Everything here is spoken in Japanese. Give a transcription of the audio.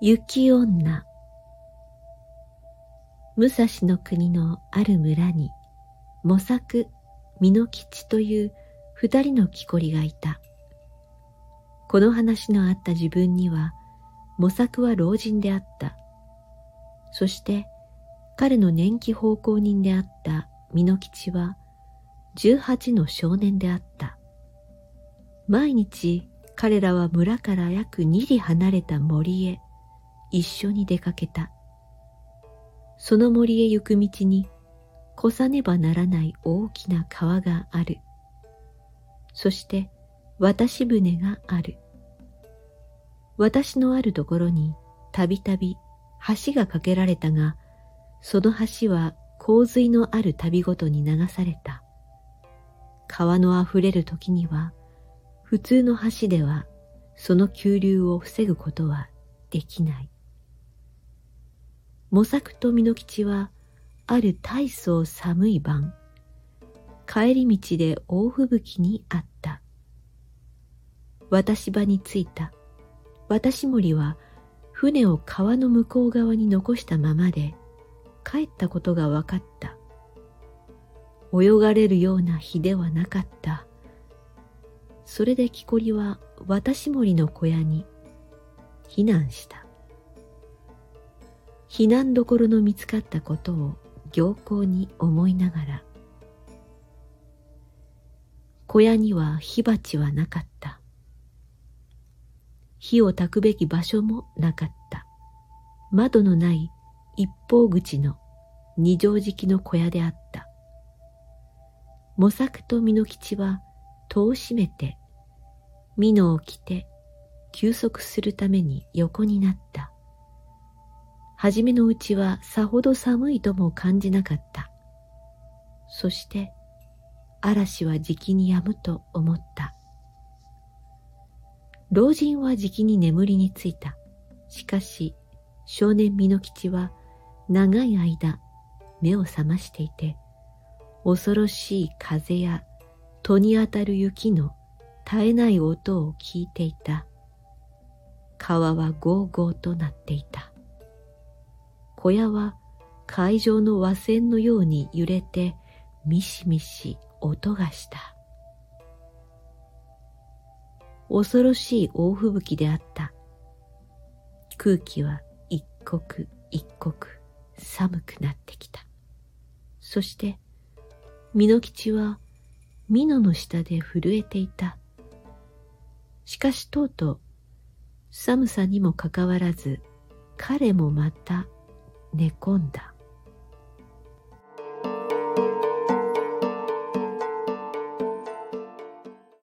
雪女。武蔵の国のある村に模索美濃吉という二人の木こりがいた。この話のあった自分には模索は老人であった。そして彼の年季奉公人であった美濃吉は十八の少年であった。毎日彼らは村から約二里離れた森へ一緒に出かけた。その森へ行く道に越さねばならない大きな川がある。そして渡し船がある。私のあるところにたびたび橋が架けられたが、その橋は洪水のある旅ごとに流された。川のあふれる時には普通の橋ではその急流を防ぐことはできない。模索と美濃吉はある大層寒い晩、帰り道で大吹雪にあった。渡し場に着いた。渡し森は船を川の向こう側に残したままで帰ったことが分かった。泳がれるような日ではなかった。それで木こりは渡し森の小屋に避難した。避難どころの見つかったことを行幸に思いながら、小屋には火鉢はなかった。火を焚くべき場所もなかった。窓のない一方口の二畳敷きの小屋であった。模索と美濃吉は戸を閉めて、美濃を着て休息するために横になった。はじめのうちはさほど寒いとも感じなかった。そして嵐はじきに止むと思った。老人はじきに眠りについた。しかし少年美濃吉は長い間目を覚ましていて、恐ろしい風や戸に当たる雪の絶えない音を聞いていた。川はゴーゴーとなっていた。小屋は海上の和船のように揺れてミシミシ音がした。恐ろしい大吹雪であった。空気は一刻一刻寒くなってきた。そして美濃吉は美濃の下で震えていた。しかしとうとう寒さにもかかわらず彼もまた寝込んだ。